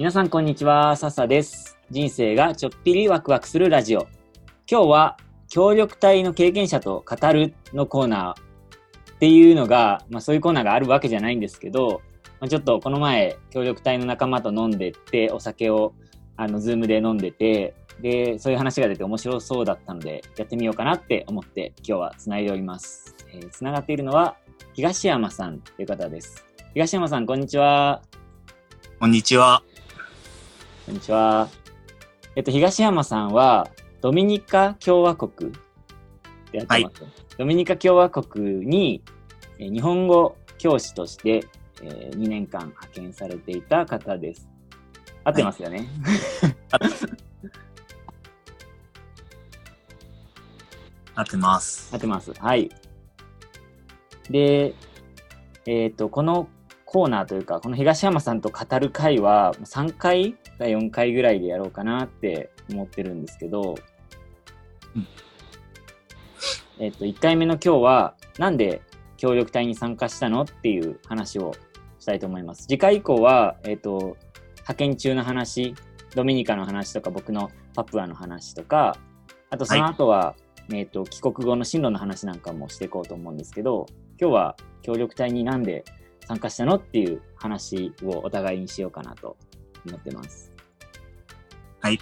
皆さんこんにちは、笹です。人生がちょっぴりワクワクするラジオ。今日は協力隊の経験者と語るのコーナーっていうのが、まあそういうコーナーがあるわけじゃないんですけど、まあ、ちょっとこの前協力隊の仲間と飲んでって、お酒をあのズームで飲んでて、で、そういう話が出て面白そうだったので、やってみようかなって思って今日はつないでおります。えー、つながっているのは東山さんという方です。東山さん、こんにちは。こんにちは。こんにちは。えっと、東山さんは、ドミニカ共和国でやってます、ドミニカ共和国に、えー日本語教師として、え2年間派遣されていた方です。合ってますよね。合ってます。合ってます。はい。で、えっ、と、このコーナーというか、この東山さんと語る会は3回か4回ぐらいでやろうかなって思ってるんですけど、うんえっ、と、1回目の今日は、なんで協力隊に参加したのっていう話をしたいと思います。次回以降は、えっ、と、派遣中の話、ドミニカの話とか、僕のパプアの話とか、あとその後は、えっ、と、帰国後の進路の話なんかもしていこうと思うんですけど、今日は協力隊になんで参加したのっていう話をお互いにしようかなと思ってます。はい。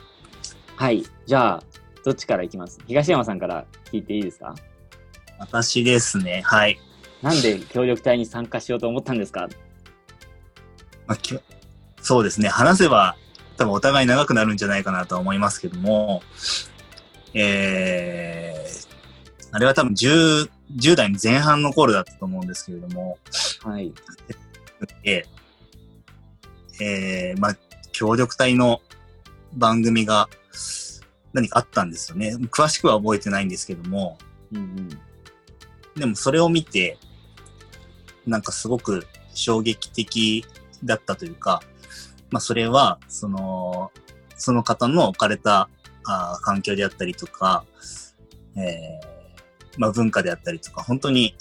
はい。じゃあ、どっちからいきます？東山さんから聞いていいですか？私ですね。はい。なんで協力隊に参加しようと思ったんですか？まあ、きょそうですね。話せば多分お互い長くなるんじゃないかなとは思いますけども、えー、あれは多分10、10代の前半の頃だったと思うんですけれども、はい。で、えー、まあ、協力隊の番組が何かあったんですよね。詳しくは覚えてないんですけども、うんうん。でもそれを見て、なんかすごく衝撃的だったというか、まあそれは、その、その方の置かれたあー環境であったりとか、えーまあ文化であったりとか、本当に、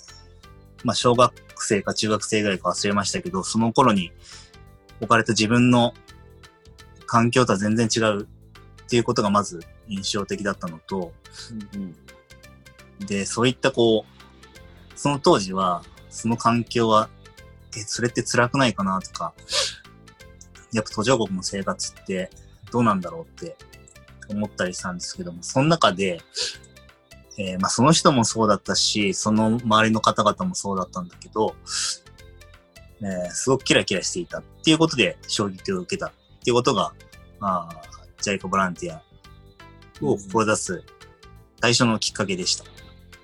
まあ小学生か中学生ぐらいか忘れましたけど、その頃に置かれた自分の環境とは全然違うっていうことがまず印象的だったのと、うんで、そういったこう、その当時は、その環境は、え、それって辛くないかなとか、やっぱ途上国の生活ってどうなんだろうって思ったりしたんですけども、その中で、えーまあその人もそうだったし、その周りの方々もそうだったんだけど、えーすごくキラキラしていたっていうことで衝撃を受けた。っていうことが、あージャイコボランティアを志す最初のきっかけでした。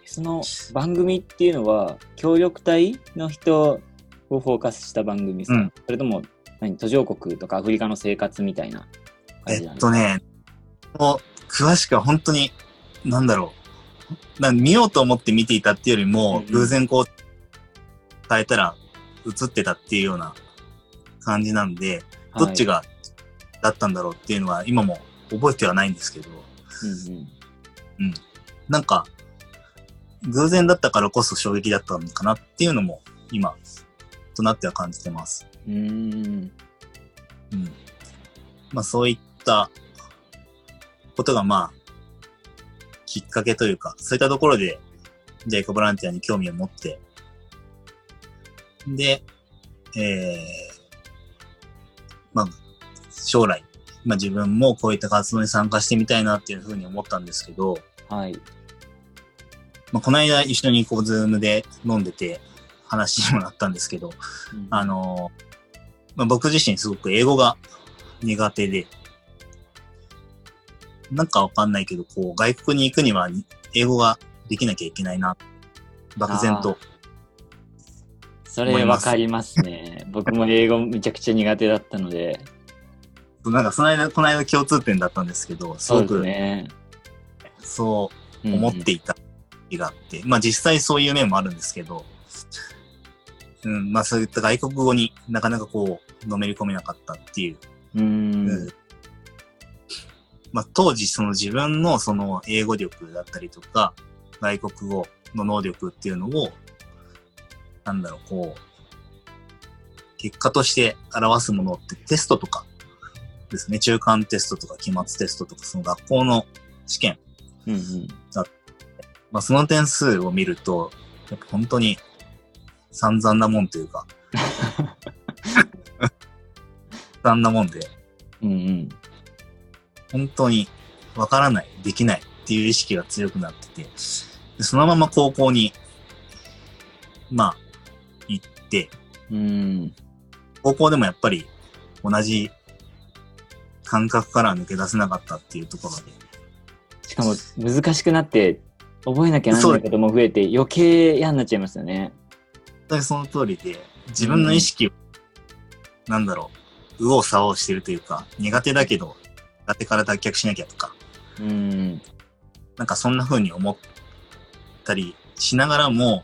その番組っていうのは、協力隊の人をフォーカスした番組ですか、うん。それとも、何、途上国とかアフリカの生活みたいな感えじなんですか？っとね、もう詳しくは本当に、なんだろう。な見ようと思って見ていたっていうよりも、うんうん。偶然こう、変えたら映ってたっていうような感じなんで、どっちが、がだったんだろうっていうのは今も覚えてはないんですけど、うんうんなんか、偶然だったからこそ衝撃だったのかなっていうのも今となっては感じてます。うーん。うん。まあそういったことがまあ、きっかけというか、そういったところで、ジェイコボランティアに興味を持って、で、えー、まあ、将来、まあ自分もこういった活動に参加してみたいなっていうふうに思ったんですけど、はい。まあ、この間一緒にこう、ズームで飲んでて話にもなったんですけど、うんあの、まあ、僕自身すごく英語が苦手で、なんかわかんないけど、こう、外国に行くには英語ができなきゃいけないな、漠然と。それわかりますね。僕も英語めちゃくちゃ苦手だったので、なんかその間、この間共通点だったんですけど、すごくね。そう思っていた日があって、まあ実際そういう面もあるんですけど、うん、まあそういった外国語になかなかこう、のめり込めなかったっていううん。うんうんまあ、当時その自分のその英語力だったりとか、外国語の能力っていうのを、なんだろう、こう、結果として表すものってテストとかですね。中間テストとか期末テストとか、その学校の試験。うんうん。まあ、その点数を見ると、やっぱ本当に散々なもんというか、散々なもんで、うんうん。本当にわからない、できないっていう意識が強くなってて、でそのまま高校に、まあ、行って、うん。高校でもやっぱり同じ感覚から抜け出せなかったっていうところで、しかも難しくなって、覚えなきゃなんないことも増えて、余計嫌になっちゃいますよね。本当にその通りで、自分の意識を、なんだろう、右往左往してるというか、苦手だけど、苦手から脱却しなきゃとか、うん。なんかそんな風に思ったりしながらも、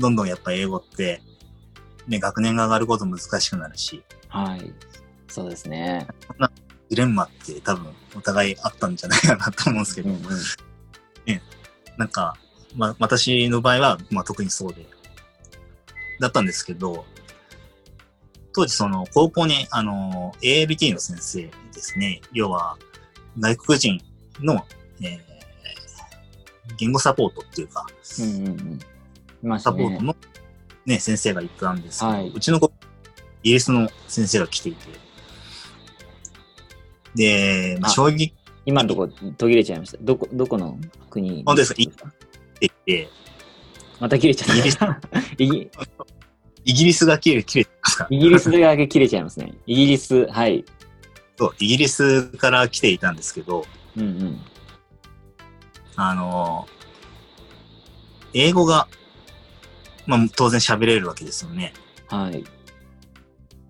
どんどんやっぱ英語って、ね、学年が上がること難しくなるし、はい。そうですね。ジレンマって多分お互いあったんじゃないかなと思うんですけど、うんうん。なんか、まあ私の場合は、まあ特にそうで、だったんですけど、当時その高校にあの ALT の先生ですね、要は外国人の、えー言語サポートっていうか、うんうんうん。ね。サポートの、ね、先生がいたんですけど、はいうちの子、イギリスの先生が来ていて、で、まあ、あ衝撃今のとこ途切れちゃいました。どこ、どこの国本当ですか？って言って、また切れちゃった。イギリス イギリスが切れ切れてますか？イギリスだけ切れちゃいますね。イギリス、はい。そう、イギリスから来ていたんですけど、うんうん。あの英語が、まあ当然喋れるわけですよね。はい。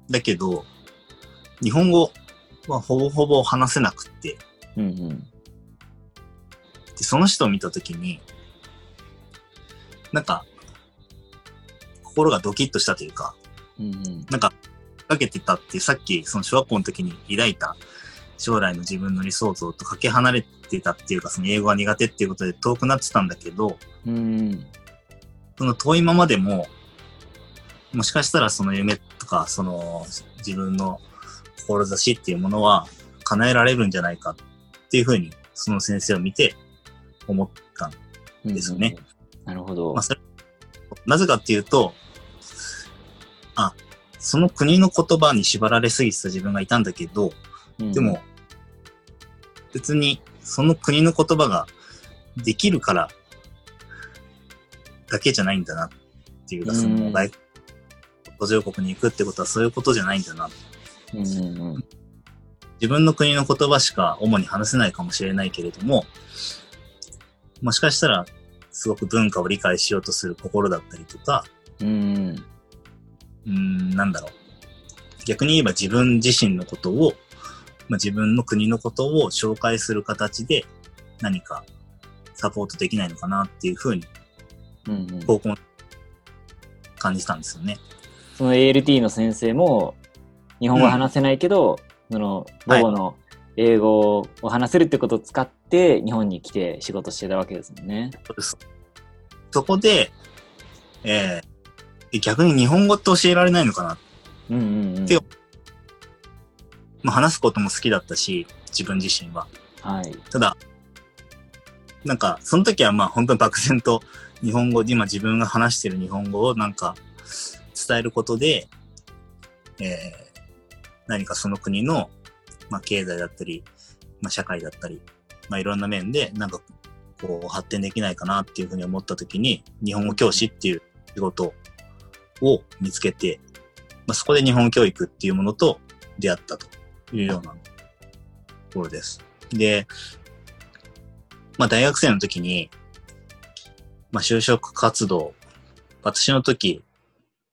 だけど、日本語はほぼほぼ話せなくって、うんうん。でその人を見たときに、なんか、心がドキッとしたというか、うんうん。なんか、かけてたって、さっき、その小学校の時に抱いた将来の自分の理想像とかけ離れてたっていうか、その英語が苦手っていうことで遠くなってたんだけど、うんうん。その遠いままでも、もしかしたらその夢とか、その自分の志っていうものは叶えられるんじゃないかっていうふうに、その先生を見て思った。ですよね。なるほどまあ、。なぜかっていうと、あ、その国の言葉に縛られすぎてた自分がいたんだけど、うんでも、、別にその国の言葉ができるからだけじゃないんだなっていうか、そうんの外途上国に行くってことはそういうことじゃないんだな。うんうんうん。自分の国の言葉しか主に話せないかもしれないけれども、もしかしたらすごく文化を理解しようとする心だったりとか、うんうん。うーん、なんだろう。逆に言えば自分自身のことを、まあ、自分の国のことを紹介する形で何かサポートできないのかなっていうふうに。高校の感じたんですよね。その ALT の先生も、日本語話せないけど、その、母語の英語を話せるってことを使って、日本に来て仕事してたわけですもんね。そそこで、えー逆に日本語って教えられないのかな。うんうんうん。でまあ、話すことも好きだったし、自分自身は。はい。ただ、なんか、その時はまあ本当に漠然と日本語、今自分が話してる日本語をなんか伝えることで、えー何かその国の、まあ経済だったり、まあ社会だったり、まあいろんな面でなんかこう発展できないかなっていうふうに思った時に、日本語教師っていう仕事を見つけて、まあそこで日本教育っていうものと出会ったというようなところです。で、まあ大学生の時に、まあ就職活動、私の時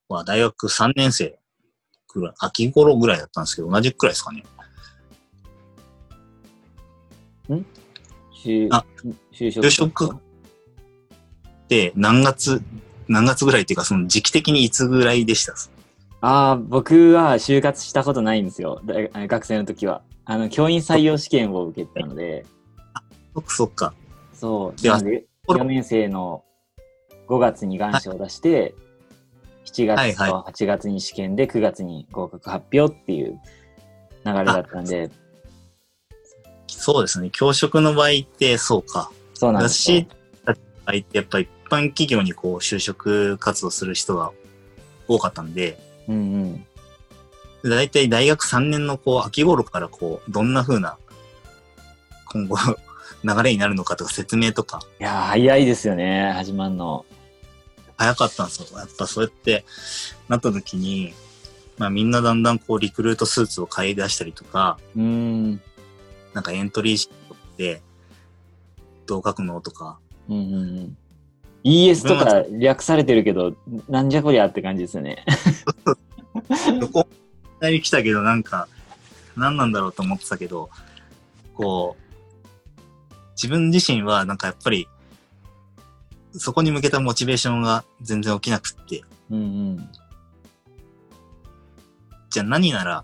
は大学3年生ぐらい、秋頃ぐらいだったんですけど、同じくらいですかね。就あ就職。就職で、何月、何月ぐらいっていうか、その時期的にいつぐらいでした？ああ、僕は就活したことないんですよ。大学生の時は。あの、教員採用試験を受けてたので、そっかそっか。そう。ではなので、これ4年生の5月に願書を出して、7月と8月に試験で9月に合格発表っていう流れだったんで、そうですね。教職の場合って、そうか。そうなんですよ私たちの場合って、やっぱり一般企業にこう、就職活動する人が多かったんで、うんうん。だいたい大学3年のこう、秋頃からこう、どんな風な、今後、流れになるのかとか説明とか、いやー、早いですよね、始まんの。早かったんですよ。やっぱそうやってなった時に、まあみんなだんだんこうリクルートスーツを買い出したりとか、うーん。なんかエントリーシートで、どう書くのとか、うんうんうん。ES とか略されてるけど、なんじゃこりゃって感じですよね。どこに来たけどなんか、何なんだろうと思ってたけど、こう、自分自身はなんかやっぱり、そこに向けたモチベーションが全然起きなくって、うんうん。じゃあ何なら、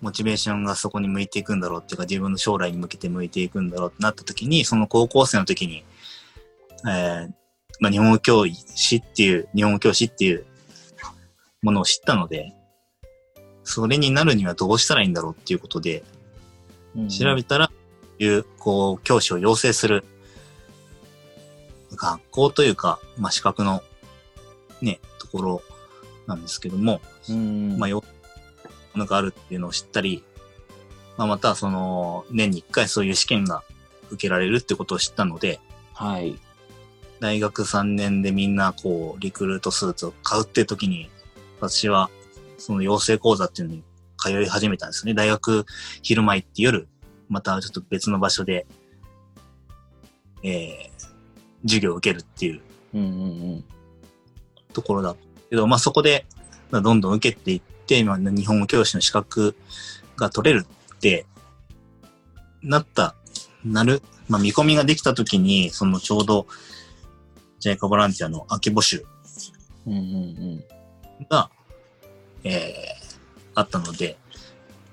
モチベーションがそこに向いていくんだろうっていうか、自分の将来に向けて向いていくんだろうってなった時に、その高校生の時に、えー、まあ、日本語教師っていう、日本語教師っていうものを知ったので、それになるにはどうしたらいいんだろうっていうことで、調べたら、いう、こう、教師を養成する、学校というか、まあ、資格の、ね、ところなんですけども。まあ、よ、ものがあるっていうのを知ったり、まあ、また、その、年に一回そういう試験が受けられるってことを知ったので、はい。大学3年でみんな、こう、リクルートスーツを買うっていう時に、私は、その養成講座っていうのに通い始めたんですね。大学昼間行って夜、またちょっと別の場所で、えー、授業を受けるっていう。ところだけど、まあそこで、まあどんどん受けていって、今、日本語教師の資格が取れるって、なった、なる、まあ見込みができた時に、そのちょうど、ジャイカボランティアの秋募集うんうんうん。が、えー、あったので、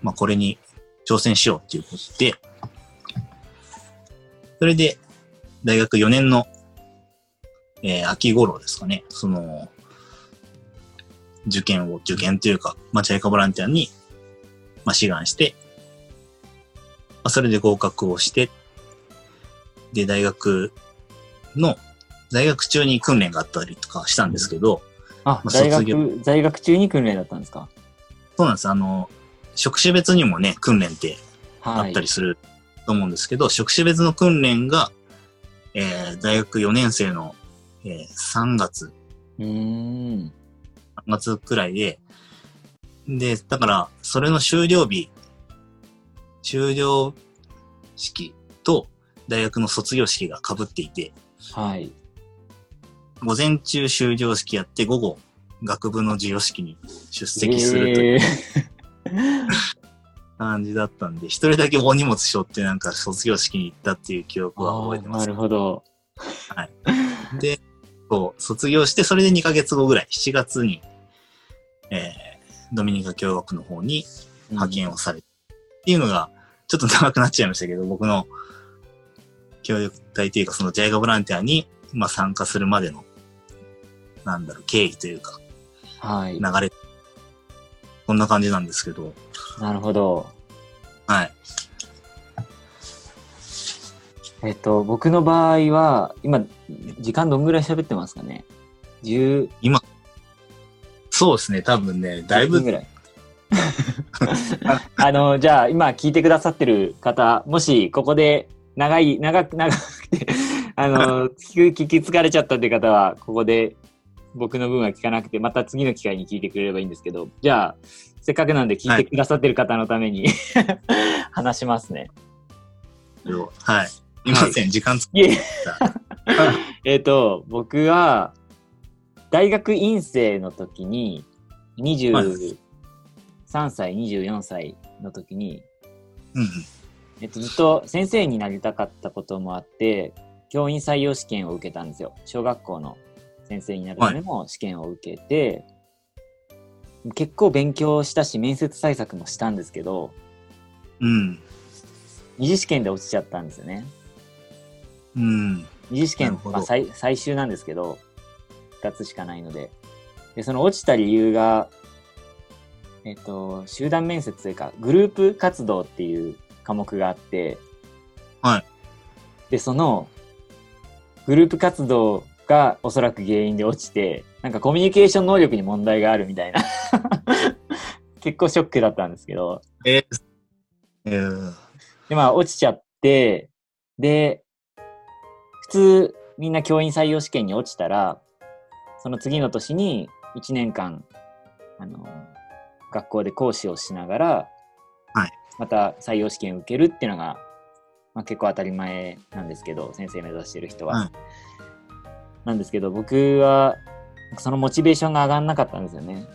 まあこれに挑戦しようっていうことで、それで、大学4年の、えー、秋頃ですかね、その、受験を、受験というか、まあ、チャイカボランティアに、まあ、志願して、まあ、それで合格をして、で、大学の、大学中に訓練があったりとかしたんですけど、あ、まあ大学、在学中に訓練だったんですか？そうなんです。あの、職種別にもね、訓練ってあはい。ったりすると思うんですけど、職種別の訓練が、えー、大学4年生の、えー、3月、うーん。3月くらいで、で、だから、それの終了日、終了式と大学の卒業式が被っていて、はい。午前中終了式やって、午後、学部の授与式に出席するというえー 感じだったんで、一人だけお荷物背負ってなんか卒業式に行ったっていう記憶は覚えてますなる。ほど。で、そう、卒業して、それで2ヶ月後ぐらい、7月に、えー、ドミニカ共和国の方に派遣をされて、っていうのが、ちょっと長くなっちゃいましたけど、僕の協力隊というか、そのジャイガボランティアに、まあ、参加するまでの、なんだろう、経緯というか、はい。流れ、こんな感じなんですけど、なるほど。はい。えっと、僕の場合は、今、時間どんぐらい喋ってますかね ?10 そうですね、多分ね、だいぶ分ぐらい。あの、じゃあ、今聞いてくださってる方、もし、ここで、長い、長く、長くて、あの、聞く、聞き疲れちゃったって方は、ここで、僕の分は聞かなくて、また次の機会に聞いてくれればいいんですけど、じゃあ、せっかくなんで聞いてくださってる方のために、話しますね。はい。すいません、時間ついえ、えっと、僕は、大学院生の時に、23歳、24歳の時に。えっと、ずっと先生になりたかったこともあって、教員採用試験を受けたんですよ。小学校の先生になるための試験を受けて、結構勉強したし、面接対策もしたんですけど、うん。二次試験で落ちちゃったんですよね。うん。二次試験まあ、最最終なんですけど、2つしかないので。で、その落ちた理由が、えっと、集団面接というか、グループ活動っていう科目があって、はい。で、その、グループ活動がおそらく原因で落ちて、なんかコミュニケーション能力に問題があるみたいな。結構ショックだったんですけど。えー、えー、で、まあ落ちちゃって、で、普通みんな教員採用試験に落ちたら、その次の年に1年間、あの、学校で講師をしながら、はいまた採用試験を受けるっていうのが、まあ、結構当たり前なんですけど、先生目指してる人は。はいなんですけど、僕は、そのモチベーションが上がんなかったんですよね。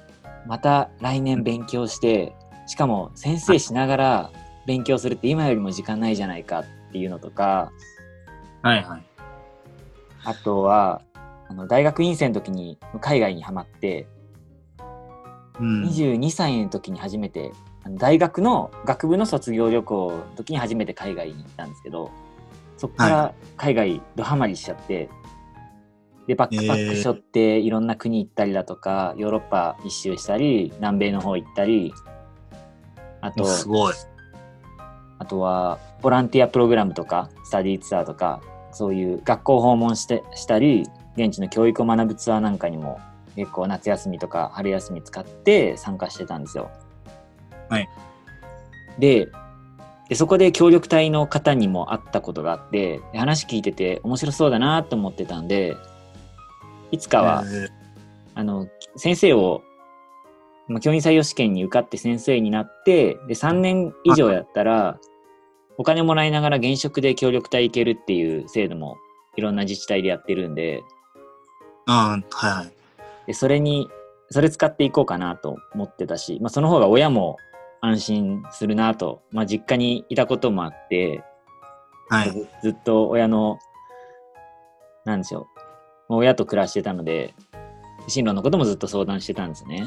また来年勉強して、しかも先生しながら勉強するって今よりも時間ないじゃないかっていうのとか、はいはい。あとは、あの大学院生の時に海外にハマって、うん。22歳の時に初めて、大学の学部の卒業旅行の時に初めて海外に行ったんですけど、そこから海外ドハマりしちゃって、で、バックパック背負っていろんな国行ったりだとか、ヨーロッパ一周したり、南米の方行ったり、あと、すごい。あとは、ボランティアプログラムとか、スタディーツアーとか、そういう学校訪問してしたり、現地の教育を学ぶツアーなんかにも、結構夏休みとか春休み使って参加してたんですよ。はい。で、でそこで協力隊の方にも会ったことがあって、で話聞いてて面白そうだなと思ってたんで、いつかは、えーあの、先生を、まあ、教員採用試験に受かって先生になって、で、3年以上やったら、お金もらいながら現職で協力隊行けるっていう制度もいろんな自治体でやってるんで、あーはいはい。でそれに、それ使っていこうかなと思ってたし、まあ、その方が親も安心するなと、まあ、実家にいたこともあって、はい。ずずっと親の、なんでしょう、まあ親と暮らしてたので、進路のこともずっと相談してたんですよね。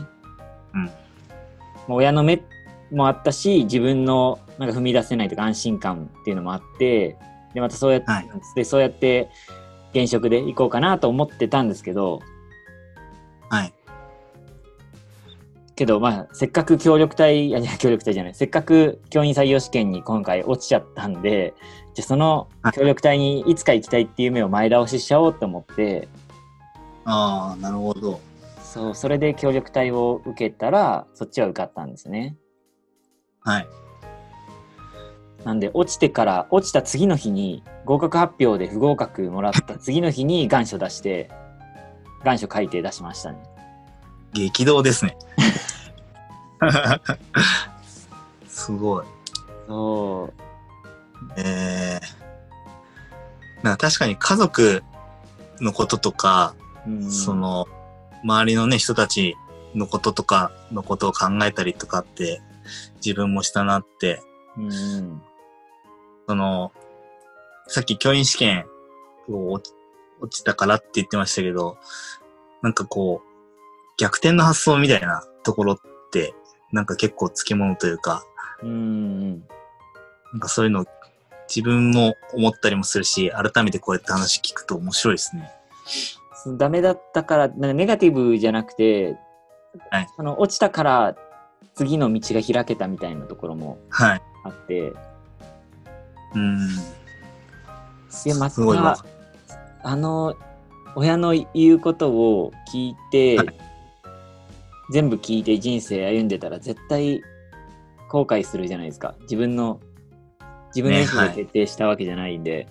うん。まあ親の目もあったし、自分のなんか踏み出せないとか安心感っていうのもあって、で、またそうやって、はいでそうやって現職で行こうかなと思ってたんですけど、はい。けどまあ、せっかく協力隊、いや、協力隊じゃない、せっかく教員採用試験に今回落ちちゃったんで、じゃあそのはい協力隊にいつか行きたいっていう夢を前倒ししちゃおうと思って、ああ、なるほど。そう、それで協力隊を受けたら、そっちは受かったんですね。はい。なんで、落ちてから、落ちた次の日に、合格発表で不合格もらった次の日に願書出して、願書書いて出しましたね。激動ですね。すごい。そう。えー、な確かに家族のこととか、うん、その、周りのね、人たちのこととかのことを考えたりとかって、自分もしたなって、うん、その、さっき教員試験を落ち落ちたからって言ってましたけど、なんかこう、逆転の発想みたいなところって、なんか結構つきものというか、うん、なんかそういうの自分も思ったりもするし、改めてこうやって話聞くと面白いですね。ダメだったから、なんかネガティブじゃなくて、はい。その落ちたから次の道が開けたみたいなところもはい。あって、うん。でまたすごいわ。あの、親の言うことを聞いて、はい全部聞いて人生歩んでたら絶対後悔するじゃないですか。自分の、自分の意思ねはいで決定したわけじゃないんで。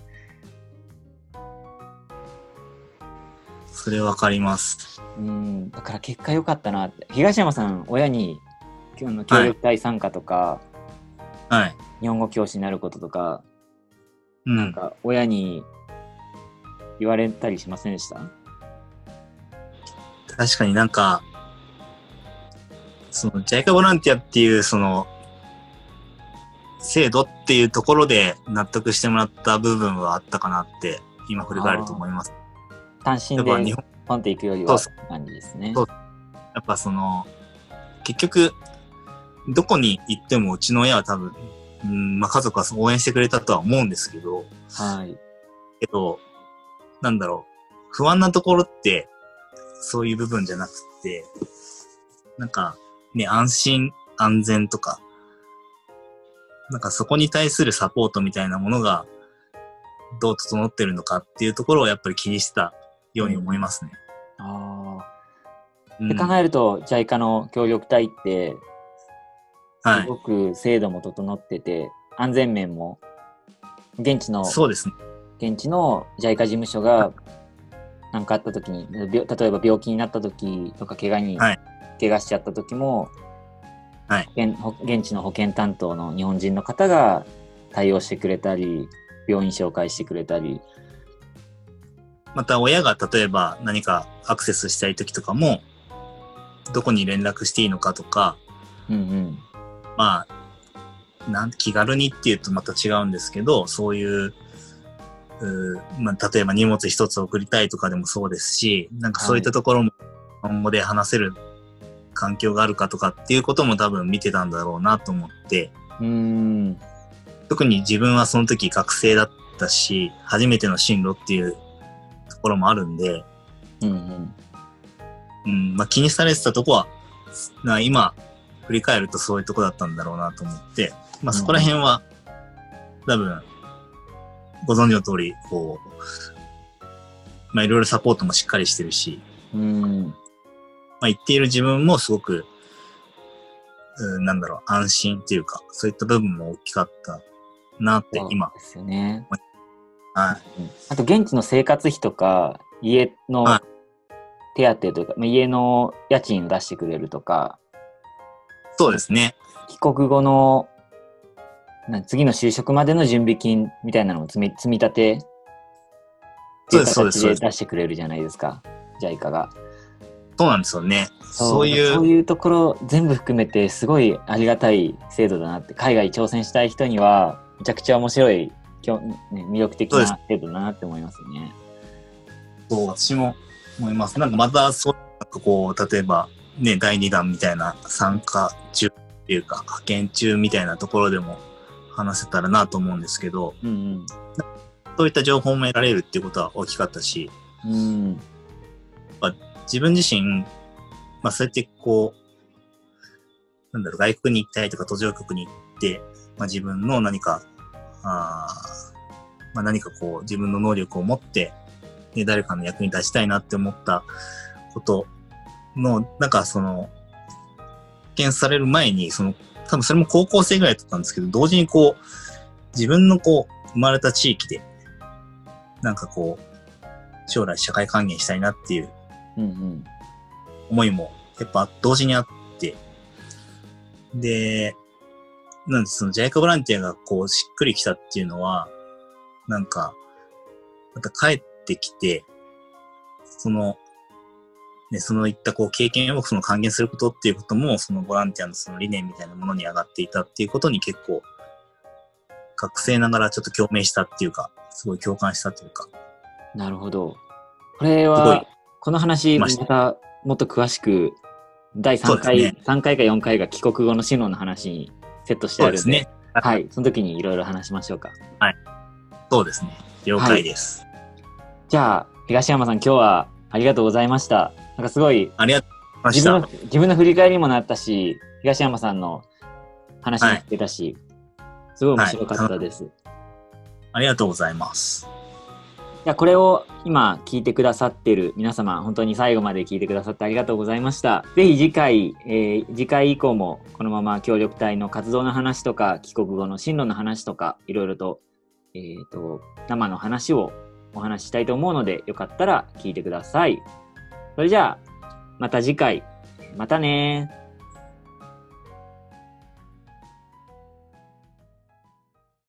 それわかります。うん、だから結果良かったなって。東山さん、親に、あの協力隊参加とか、はい。日本語教師になることとか、うん。なんか親に言われたりしませんでした確かになんか、その、ジャイカボランティアっていう、その、制度っていうところで納得してもらった部分はあったかなって、今振り返ると思います。単身で日本、ポンっていくよりはそって感じですね。やっぱその、結局、どこに行ってもうちの親は多分、うん、まあ家族は応援してくれたとは思うんですけど、はい。けど、なんだろう、不安なところって、そういう部分じゃなくて、なんか、ね、安心、安全とか、なんかそこに対するサポートみたいなものが、どう整ってるのかっていうところをやっぱり気にしたように思いますね。ああ。うんで考えると、JICA の協力隊って、はいすごく制度も整ってて、安全面も、現地の、そうですね。現地の JICA 事務所が何かあった時に、病例えば病気になった時とか、怪我に、はい怪我しちゃった時も、はい現地の保健担当の日本人の方が対応してくれたり、病院紹介してくれたり、また親が例えば何かアクセスしたい時とかも、どこに連絡していいのかとか、うんうん。まあ、なん気軽にっていうとまた違うんですけど、そういう、うーまあ、例えば荷物一つ送りたいとかでもそうですし、なんかそういったところも日本語で話せる環境があるかとかっていうことも多分見てたんだろうなと思って、うーん。特に自分はその時学生だったし、初めての進路っていうところもあるんで、うんうん。うん、まあ気にされてたとこは、な今振り返るとそういうとこだったんだろうなと思って、まあそこら辺は、多分、ご存知の通り、こう、まあいろいろサポートもしっかりしてるし、うん。まあ言っている自分もすごく、うん、なんだろう、安心っていうか、そういった部分も大きかったなって今そう、ですよね。はい。うんあと、現地の生活費とか、家のはい手当というか、まあ家の家賃を出してくれるとか、そうですね。帰国後のな次の就職までの準備金みたいなのを積み積み立てそうですそうです出してくれるじゃないですか、JICA が。そうなんですよね。そういう、そういうところ全部含めてすごいありがたい制度だなって、海外挑戦したい人にはめちゃくちゃ面白い、きょね、魅力的な制度だなって思いますね。そう、私も思います。なんかまた、そう、なんかこう、例えば、ね、第2弾みたいな参加中っていうか、派遣中みたいなところでも話せたらなと思うんですけど、うんそういった情報も得られるっていうことは大きかったし、うん。うん。自分自身、まあそうやってこう、なんだろう、外国に行ったりとか途上国に行って、まあ自分の何か、あーまあ何かこう自分の能力を持って、ね、誰かの役に立ちたいなって思ったことの、なんかその、発見される前に、その、多分それも高校生ぐらいだったんですけど、同時にこう、自分のこう、生まれた地域で、なんかこう、将来社会還元したいなっていう。思いもやっぱ同時にあって、で、なんでそのジャイカボランティアがこうしっくりきたっていうのは、なんか、また帰ってきて、その、ね、そのいったこう経験をその還元することっていうことも、そのボランティアのその理念みたいなものに上がっていたっていうことに結構、学生ながらちょっと共鳴したっていうか、すごい共感したというか、なるほど。これは、この話、またたもっと詳しく、第3そうです回、ね3回か4回が帰国後の進路の話にセットしてあるんで、ですね。はい、その時にいろいろ話しましょうか。そうですね。了解です。じゃあ、東山さん、今日はありがとうございました。なんかすごい、ありがとうございまし自分たの。自分の振り返りにもなったし、東山さんの話も聞けたし、すごい面白かったです。ありがとうございます。じゃあこれを今聞いてくださってる皆様、本当に最後まで聞いてくださってありがとうございました。ぜひ次回、えー次回以降もこのまま協力隊の活動の話とか、帰国後の進路の話とか、いろいろと、えっ、と、生の話をお話ししたいと思うので、よかったら聞いてください。それじゃあ、また次回、またねー。